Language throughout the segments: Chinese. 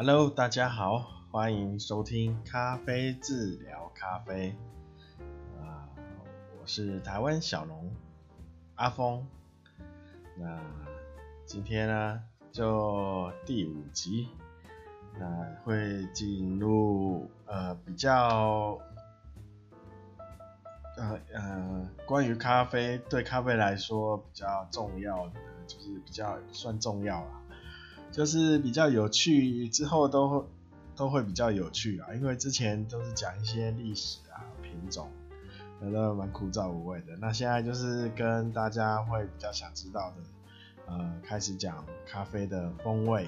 Hello，大家好，欢迎收听咖啡治疗咖啡。啊，我是台湾小农阿峰。那今天呢，就第五集，那会进入呃比较呃呃关于咖啡对咖啡来说比较重要的，就是比较算重要了。就是比较有趣，之后都都会比较有趣啊，因为之前都是讲一些历史啊、品种，那都蛮枯燥无味的。那现在就是跟大家会比较想知道的，呃，开始讲咖啡的风味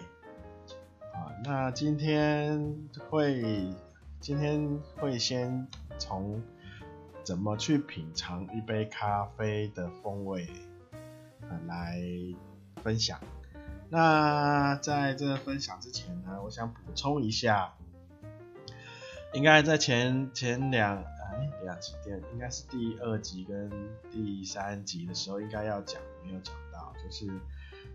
啊。那今天会今天会先从怎么去品尝一杯咖啡的风味啊来分享。那在这分享之前呢，我想补充一下，应该在前前两哎两集店，应该是第二集跟第三集的时候，应该要讲没有讲到，就是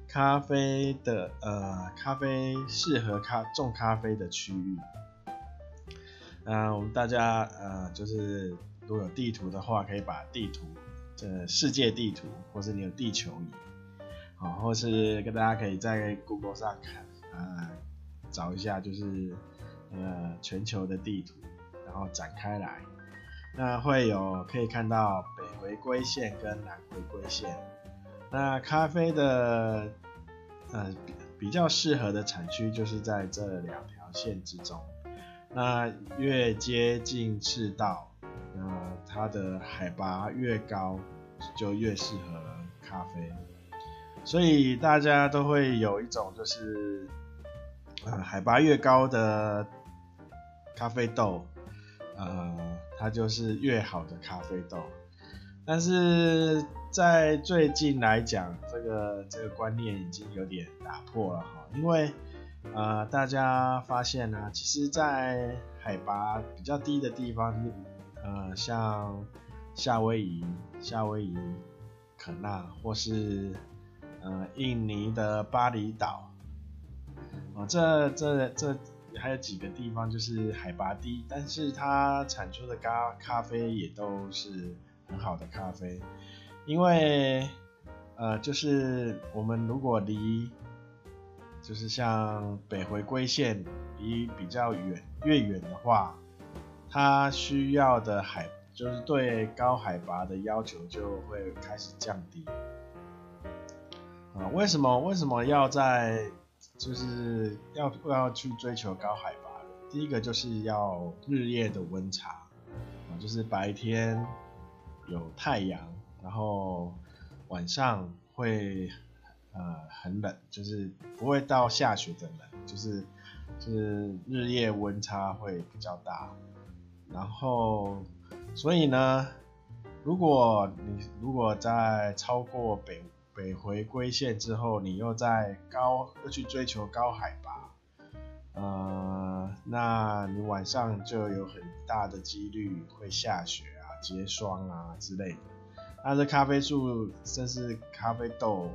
咖啡的呃咖啡适合咖种咖啡的区域。呃，我们大家呃就是如果有地图的话，可以把地图这世界地图，或是你有地球仪。好，或是跟大家可以在 Google 上看，啊、找一下就是呃全球的地图，然后展开来，那会有可以看到北回归线跟南回归线。那咖啡的呃比，比较适合的产区就是在这两条线之中。那越接近赤道，呃，它的海拔越高，就越适合咖啡。所以大家都会有一种就是，呃，海拔越高的咖啡豆，呃，它就是越好的咖啡豆。但是在最近来讲，这个这个观念已经有点打破了哈，因为呃，大家发现呢，其实，在海拔比较低的地方，呃，像夏威夷、夏威夷、可纳或是。呃，印尼的巴厘岛，啊，这这这还有几个地方就是海拔低，但是它产出的咖咖啡也都是很好的咖啡，因为呃，就是我们如果离，就是像北回归线离比较远，越远的话，它需要的海就是对高海拔的要求就会开始降低。啊，为什么为什么要在就是要要去追求高海拔？第一个就是要日夜的温差啊，就是白天有太阳，然后晚上会呃很冷，就是不会到下雪的冷，就是就是日夜温差会比较大。然后所以呢，如果你如果在超过北北回归线之后，你又在高又去追求高海拔，呃，那你晚上就有很大的几率会下雪啊、结霜啊之类的。那这咖啡树甚至咖啡豆，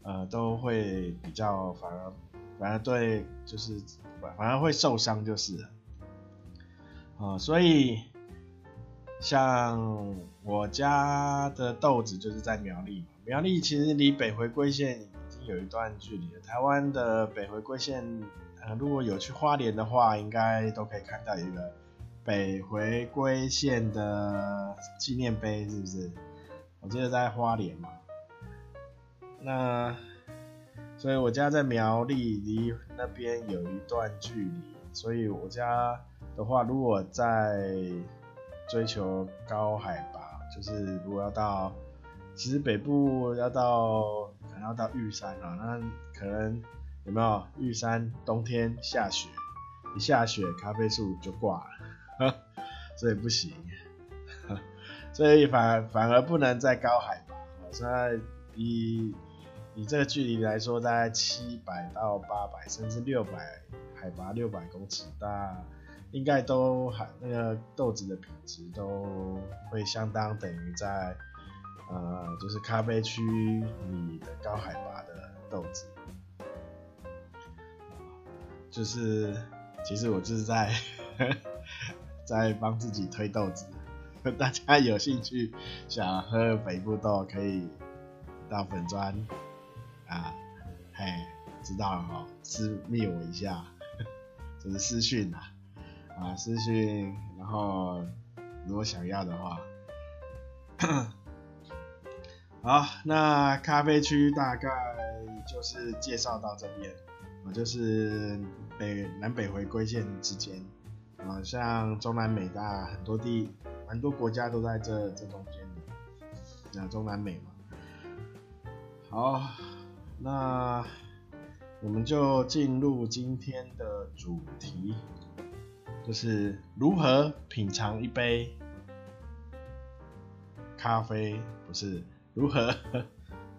呃，都会比较反而反而对，就是反而会受伤就是了。啊、所以像我家的豆子就是在苗栗嘛。苗栗其实离北回归线已经有一段距离了。台湾的北回归线，呃，如果有去花莲的话，应该都可以看到一个北回归线的纪念碑，是不是？我记得在花莲嘛。那，所以我家在苗栗，离那边有一段距离。所以我家的话，如果在追求高海拔，就是如果要到。其实北部要到可能要到玉山啊，那可能有没有玉山冬天下雪，一下雪咖啡树就挂了，所以不行，所以反反而不能再高海拔。我现在以以这个距离来说，大概七百到八百，甚至六百海拔六百公尺，大应该都还那个豆子的品质都会相当等于在。呃，就是咖啡区里的高海拔的豆子，就是其实我就是在 在帮自己推豆子，大家有兴趣想喝北部豆，可以到粉砖啊，嘿，知道了哈，私密我一下，就是私讯啊，啊私讯，然后如果想要的话。好，那咖啡区大概就是介绍到这边，啊，就是北南北回归线之间，啊，像中南美大很多地，蛮多国家都在这这中间的，啊，中南美嘛。好，那我们就进入今天的主题，就是如何品尝一杯。咖啡不是如何，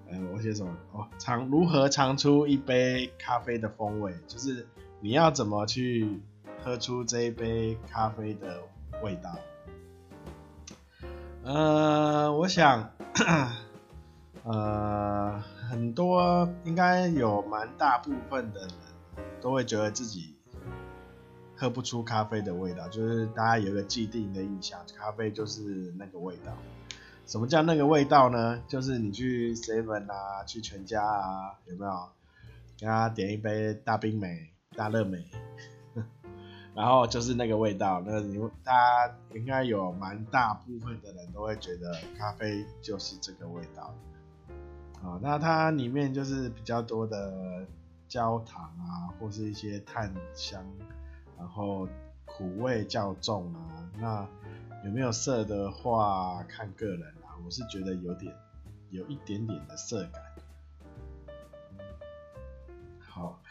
呃，我写什么？哦，尝如何尝出一杯咖啡的风味，就是你要怎么去喝出这一杯咖啡的味道。呃，我想，呃，很多应该有蛮大部分的人都会觉得自己喝不出咖啡的味道，就是大家有一个既定的印象，咖啡就是那个味道。什么叫那个味道呢？就是你去 Seven 啊，去全家啊，有没有？给他点一杯大冰美、大热美，然后就是那个味道。那你大家应该有蛮大部分的人都会觉得咖啡就是这个味道。啊，那它里面就是比较多的焦糖啊，或是一些碳香，然后苦味较重啊。那有没有色的话，看个人啊。我是觉得有点，有一点点的色感。好，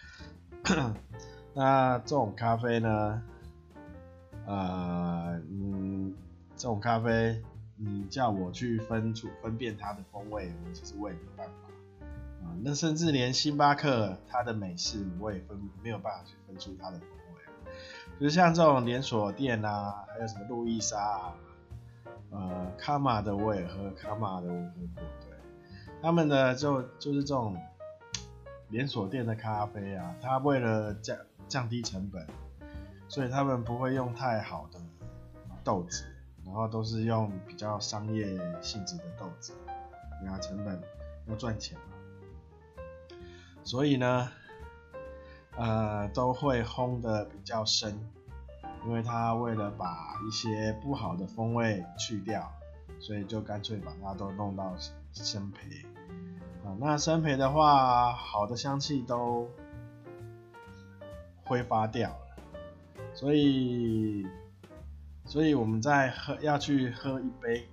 那这种咖啡呢，呃，嗯，这种咖啡，你叫我去分出分辨它的风味，我其实我也没办法。啊、那甚至连星巴克它的美式，我也分没有办法去分出它的味。就是像这种连锁店啊，还有什么路易莎啊，呃，卡玛的我也喝，卡玛的我喝过，对，他们的就就是这种连锁店的咖啡啊，他为了降降低成本，所以他们不会用太好的豆子，然后都是用比较商业性质的豆子，然后成本要赚钱嘛，所以呢。呃，都会烘得比较深，因为它为了把一些不好的风味去掉，所以就干脆把它都弄到生焙。啊，那生焙的话，好的香气都挥发掉了，所以，所以我们在喝要去喝一杯，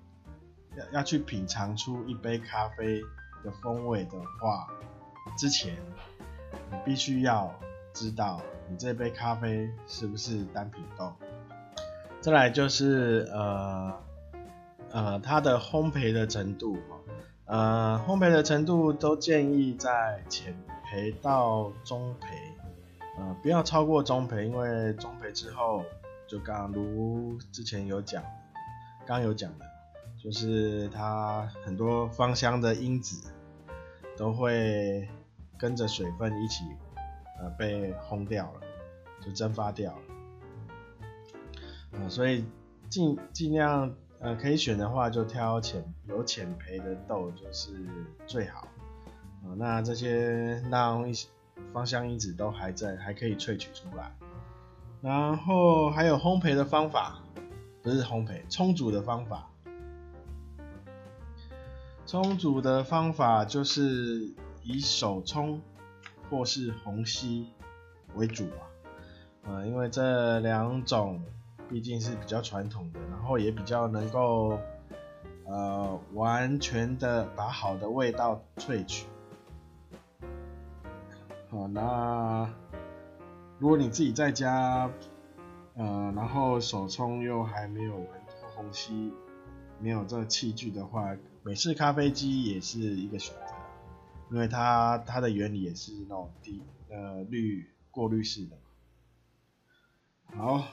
要要去品尝出一杯咖啡的风味的话，之前你必须要。知道你这杯咖啡是不是单品豆？再来就是呃呃它的烘焙的程度，呃烘焙的程度都建议在浅焙到中焙，呃不要超过中焙，因为中焙之后就刚如之前有讲，刚有讲的，就是它很多芳香的因子都会跟着水分一起。呃，被烘掉了，就蒸发掉了。呃，所以尽尽量呃可以选的话，就挑浅有浅焙的豆就是最好。呃，那这些让一些芳香因子都还在，还可以萃取出来。然后还有烘焙的方法，不是烘焙，冲煮的方法。冲煮的方法就是以手冲。或是虹吸为主吧，呃，因为这两种毕竟是比较传统的，然后也比较能够呃完全的把好的味道萃取。好，那如果你自己在家，呃，然后手冲又还没有虹吸，没有这器具的话，美式咖啡机也是一个选。因为它它的原理也是那种低呃滤过滤式的。好，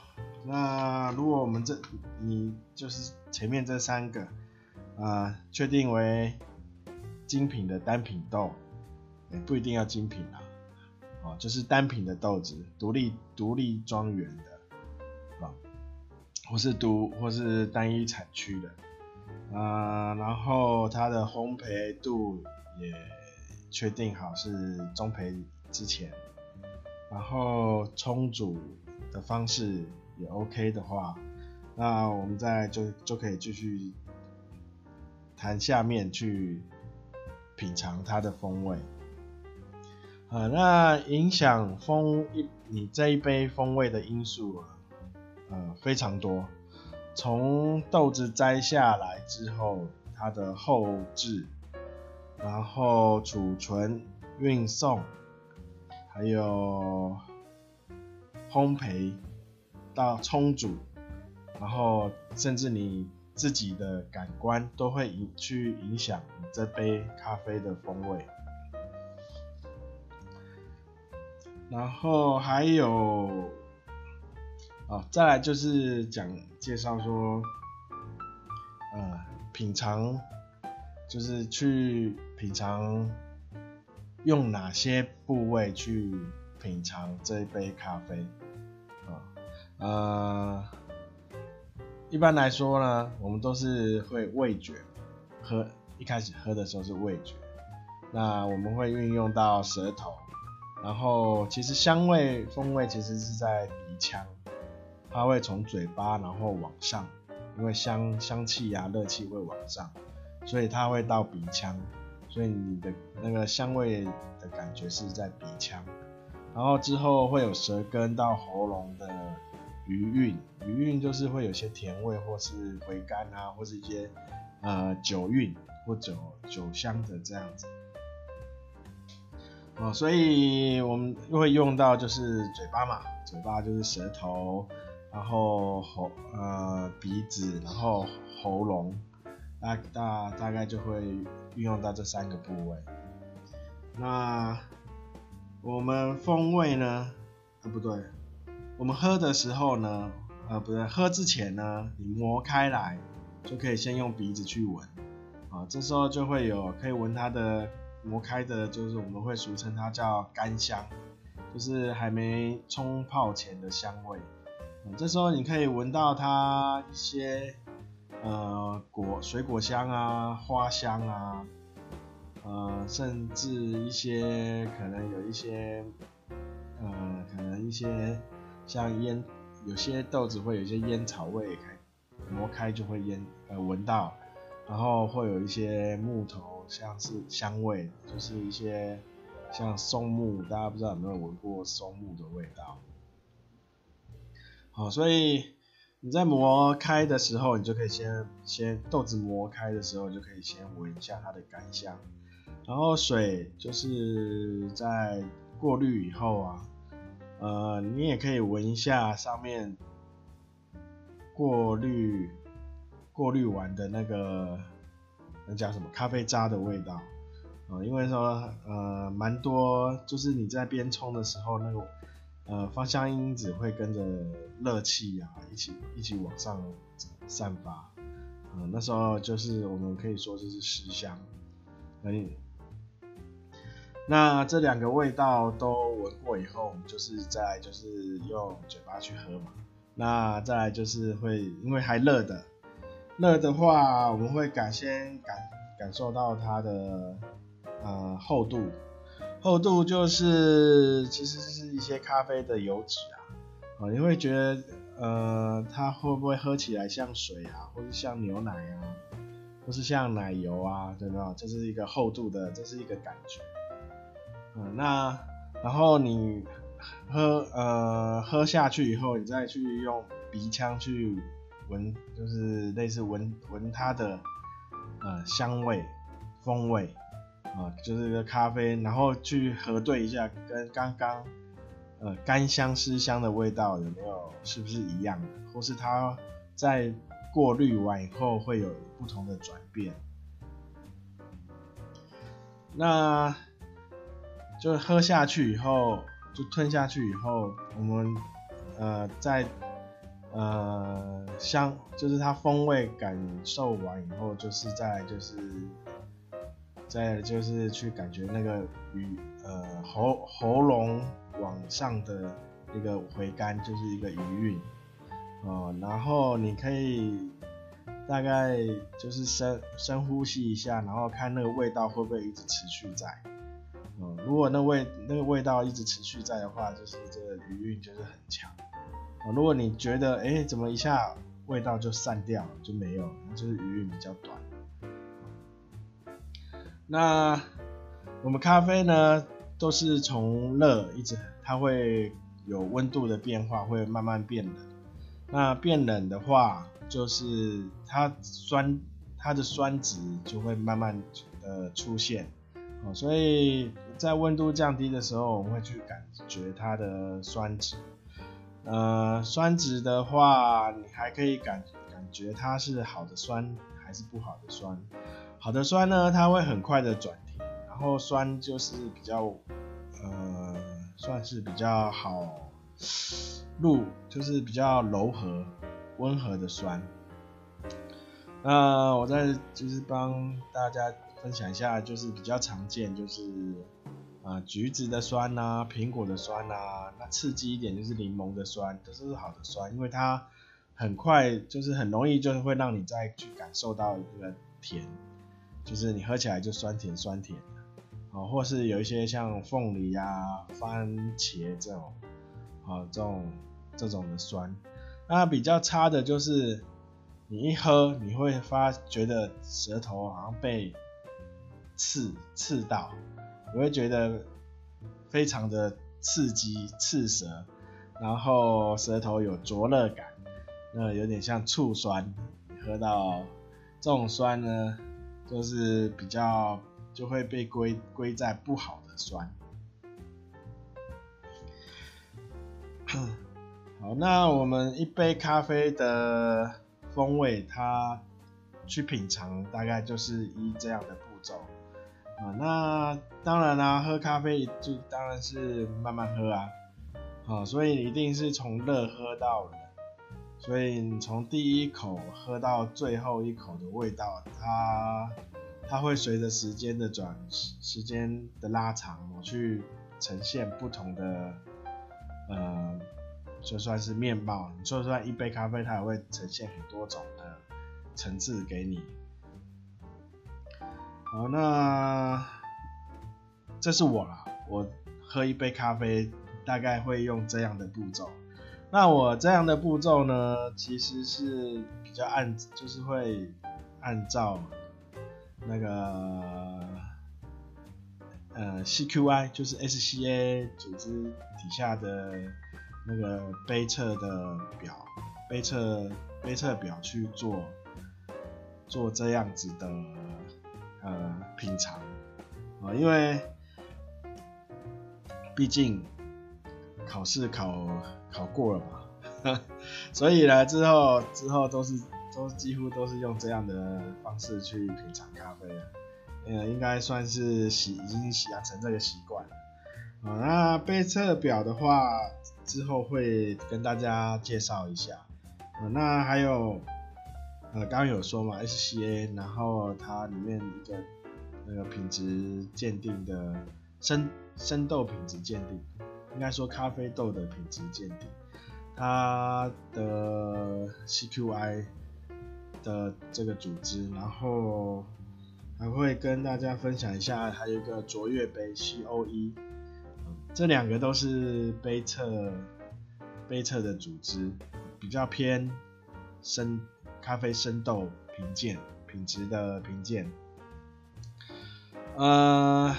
那如果我们这你就是前面这三个啊，确定为精品的单品豆，也不一定要精品啊，哦，就是单品的豆子，独立独立庄园的啊，或是独或是单一产区的，啊，然后它的烘焙度也确定好是中培之前，然后冲煮的方式也 OK 的话，那我们再就就可以继续谈下面去。品尝它的风味，啊，那影响风一你这一杯风味的因素啊，呃，非常多。从豆子摘下来之后，它的后置，然后储存、运送，还有烘焙到冲煮，然后甚至你。自己的感官都会影去影响你这杯咖啡的风味，然后还有，哦，再来就是讲介绍说，呃，品尝，就是去品尝，用哪些部位去品尝这一杯咖啡，啊、呃。一般来说呢，我们都是会味觉喝，一开始喝的时候是味觉，那我们会运用到舌头，然后其实香味风味其实是在鼻腔，它会从嘴巴然后往上，因为香香气啊热气会往上，所以它会到鼻腔，所以你的那个香味的感觉是在鼻腔，然后之后会有舌根到喉咙的。余韵，余韵就是会有些甜味，或是回甘啊，或是一些呃酒韵或酒酒香的这样子。哦，所以我们会用到就是嘴巴嘛，嘴巴就是舌头，然后喉呃鼻子，然后喉咙，大大大概就会运用到这三个部位。那我们风味呢？啊不对。我们喝的时候呢，呃，不对喝之前呢，你磨开来就可以先用鼻子去闻，啊，这时候就会有可以闻它的磨开的，就是我们会俗称它叫干香，就是还没冲泡前的香味。嗯，这时候你可以闻到它一些呃果水果香啊、花香啊，呃，甚至一些可能有一些呃，可能一些。像烟，有些豆子会有一些烟草味，开磨开就会烟呃闻到，然后会有一些木头，像是香味，就是一些像松木，大家不知道有没有闻过松木的味道？好，所以你在磨开的时候，你就可以先先豆子磨开的时候，就可以先闻一下它的干香，然后水就是在过滤以后啊。呃，你也可以闻一下上面过滤过滤完的那个那叫什么咖啡渣的味道啊，呃，因为说呃蛮多，就是你在边冲的时候，那个呃芳香因子会跟着热气啊一起一起往上散发，呃，那时候就是我们可以说这是湿香，可以。那这两个味道都闻过以后，我们就是再就是用嘴巴去喝嘛。那再来就是会因为还热的，热的话我们会感先感感受到它的呃厚度，厚度就是其实是一些咖啡的油脂啊，哦，你会觉得呃它会不会喝起来像水啊，或是像牛奶啊，或是像奶油啊，对吧？这是一个厚度的，这是一个感觉。嗯，那然后你喝呃喝下去以后，你再去用鼻腔去闻，就是类似闻闻它的呃香味风味啊、就是个咖啡，然后去核对一下跟刚刚呃干香湿香的味道有没有是不是一样的，或是它在过滤完以后会有不同的转变。那就喝下去以后，就吞下去以后，我们呃在呃香，就是它风味感受完以后，就是在就是再就是去感觉那个余呃喉喉咙往上的一个回甘，就是一个余韵哦。然后你可以大概就是深深呼吸一下，然后看那个味道会不会一直持续在。哦，如果那味那个味道一直持续在的话，就是这个余韵就是很强。哦，如果你觉得哎怎么一下味道就散掉了就没有，那就是余韵比较短。那我们咖啡呢，都是从热一直，它会有温度的变化，会慢慢变冷。那变冷的话，就是它酸，它的酸值就会慢慢的出现。哦，所以在温度降低的时候，我们会去感觉它的酸值。呃，酸值的话，你还可以感感觉它是好的酸还是不好的酸。好的酸呢，它会很快的转甜，然后酸就是比较，呃，算是比较好入，就是比较柔和、温和的酸。那我再就是帮大家分享一下，就是比较常见，就是啊、橘子的酸呐、苹果的酸呐、那刺激一点就是柠檬的酸，这是好的酸，因为它很快，就是很容易，就是会让你再去感受到一个甜。就是你喝起来就酸甜酸甜的，或是有一些像凤梨啊、番茄这种，啊，这种这种的酸。那比较差的就是你一喝，你会发觉得舌头好像被刺刺到，你会觉得非常的刺激刺舌，然后舌头有灼热感，那有点像醋酸。喝到这种酸呢，就是比较就会被归归在不好的酸。好，那我们一杯咖啡的风味，它去品尝大概就是依这样的步骤啊。那当然啦，喝咖啡就当然是慢慢喝啊，啊，所以一定是从热喝到冷，所以你从第一口喝到最后一口的味道，它它会随着时间的转时间的拉长，我去呈现不同的呃，就算是面貌，就算一杯咖啡，它也会呈现很多种的层次给你。好，那这是我啦，我喝一杯咖啡大概会用这样的步骤。那我这样的步骤呢，其实是比较按，就是会按照。那个呃 CQI 就是 SCA 组织底下的那个杯测的表，杯测杯测表去做做这样子的呃品尝啊，因为毕竟考试考考过了嘛，所以呢之后之后都是。都几乎都是用这样的方式去品尝咖啡了，呃，应该算是习已经养成这个习惯了。啊，那杯测表的话，之后会跟大家介绍一下。啊，那还有，呃，刚刚有说嘛，SCA，然后它里面一个那个品质鉴定的生生豆品质鉴定，应该说咖啡豆的品质鉴定，它的 CQI。的这个组织，然后还会跟大家分享一下，还有一个卓越杯 COE，这两个都是杯测杯测的组织，比较偏深咖啡生豆评鉴品质的评鉴。呃，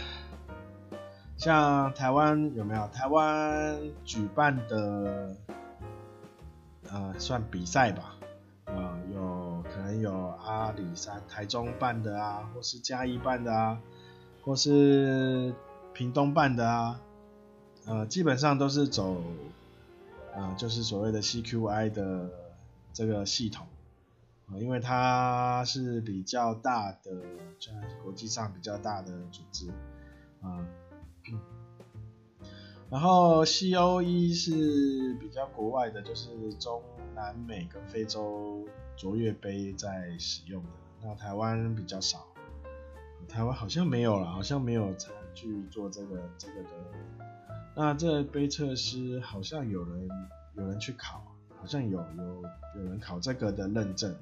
像台湾有没有台湾举办的呃算比赛吧？有阿里山、台中办的啊，或是嘉义办的啊，或是屏东办的啊，呃，基本上都是走，呃，就是所谓的 CQI 的这个系统，呃，因为它是比较大的，在国际上比较大的组织，啊，呃，然后 COE 是比较国外的，就是中。南美跟非洲卓越杯在使用的，那台湾比较少，台湾好像没有了，好像没有餐具做这个这个的。那这杯测师好像有人有人去考，好像有有有人考这个的认证。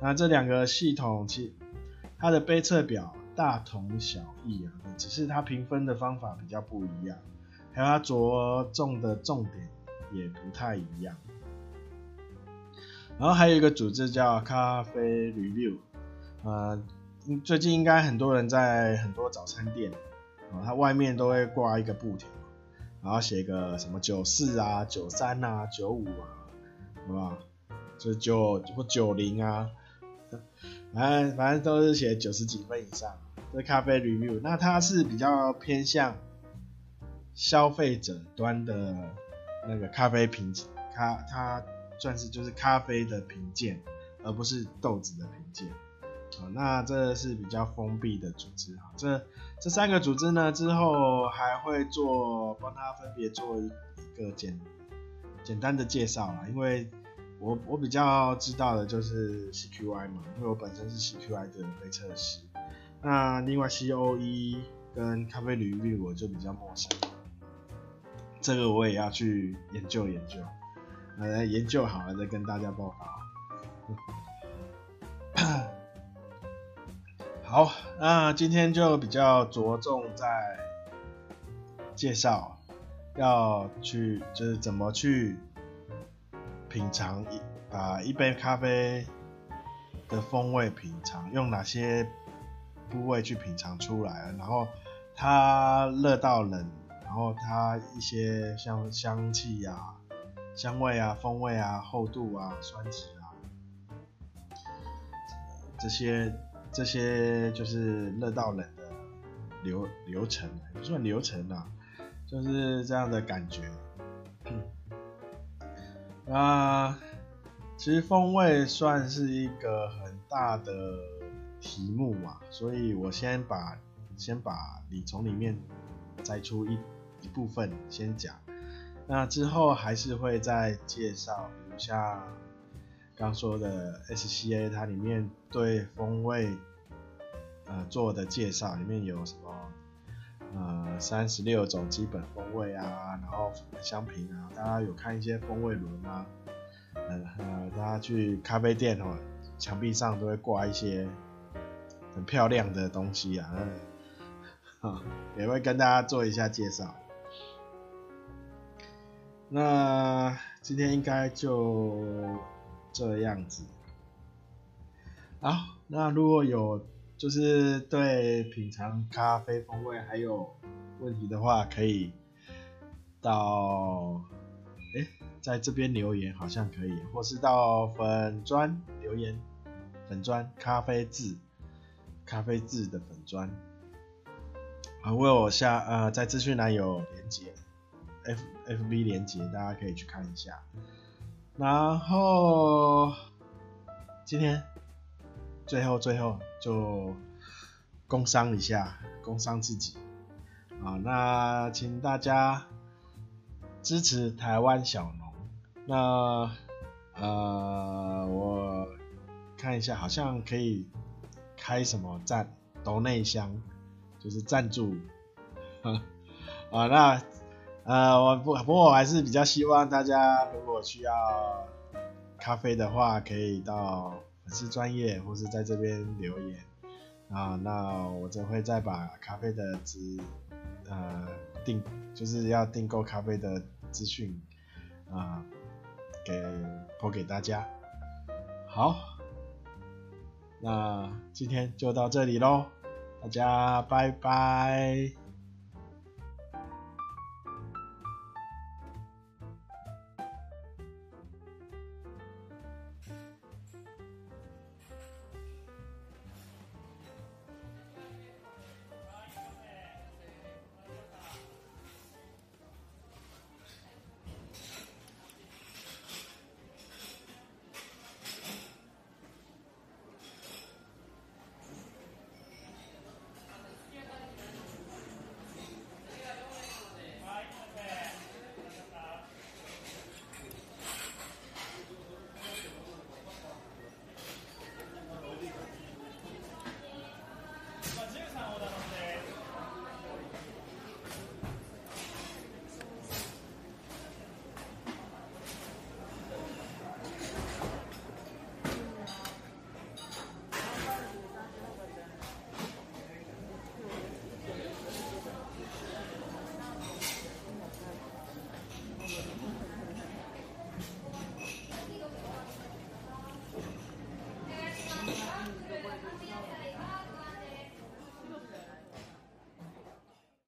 那这两个系统其它的杯测表大同小异啊，只是它评分的方法比较不一样，还有它着重的重点也不太一样。然后还有一个组织叫咖啡 Review，呃，最近应该很多人在很多早餐店，啊，它外面都会挂一个布条，然后写个什么九四啊、九三啊、九五啊，对吧？就九或九零啊，反正反正都是写九十几分以上。这咖啡 Review，那它是比较偏向消费者端的那个咖啡评级，它它。算是就是咖啡的评鉴，而不是豆子的评鉴。啊，那这是比较封闭的组织哈。这这三个组织呢，之后还会做帮他分别做一个简简单的介绍啦。因为我我比较知道的就是 CQI 嘛，因为我本身是 CQI 的杯测师。那另外 COE 跟咖啡领域我就比较陌生，这个我也要去研究研究。来研究好了再跟大家报告。好，那今天就比较着重在介绍要去就是怎么去品尝一把一杯咖啡的风味品尝，用哪些部位去品尝出来，然后它热到冷，然后它一些像香气呀、啊。香味啊，风味啊，厚度啊，酸质啊，这些这些就是热到冷的流流程，不算流程啊，就是这样的感觉。啊，其实风味算是一个很大的题目嘛，所以我先把先把你从里面摘出一一部分先讲。那之后还是会再介绍，比如像刚说的 SCA，它里面对风味呃做的介绍，里面有什么呃三十六种基本风味啊，然后香评啊，大家有看一些风味轮吗？呃呃，大家去咖啡店哦，墙壁上都会挂一些很漂亮的东西，啊，也会跟大家做一下介绍。那今天应该就这样子。好，那如果有就是对品尝咖啡风味还有问题的话，可以到哎、在这边留言好像可以，或是到粉专留言，粉专咖啡字咖啡字的粉专啊，为我下呃在资讯栏有连接。F F B 连接，大家可以去看一下。然后今天最后最后就工商一下，工商自己啊。那请大家支持台湾小农。那呃，我看一下，好像可以开什么赞抖内箱，就是赞助 啊那。呃，我不不过我还是比较希望大家如果需要咖啡的话，可以到粉丝专业或是在这边留言啊，那我就会再把咖啡的资呃订就是要订购咖啡的资讯啊给播给大家。好，那今天就到这里喽，大家拜拜。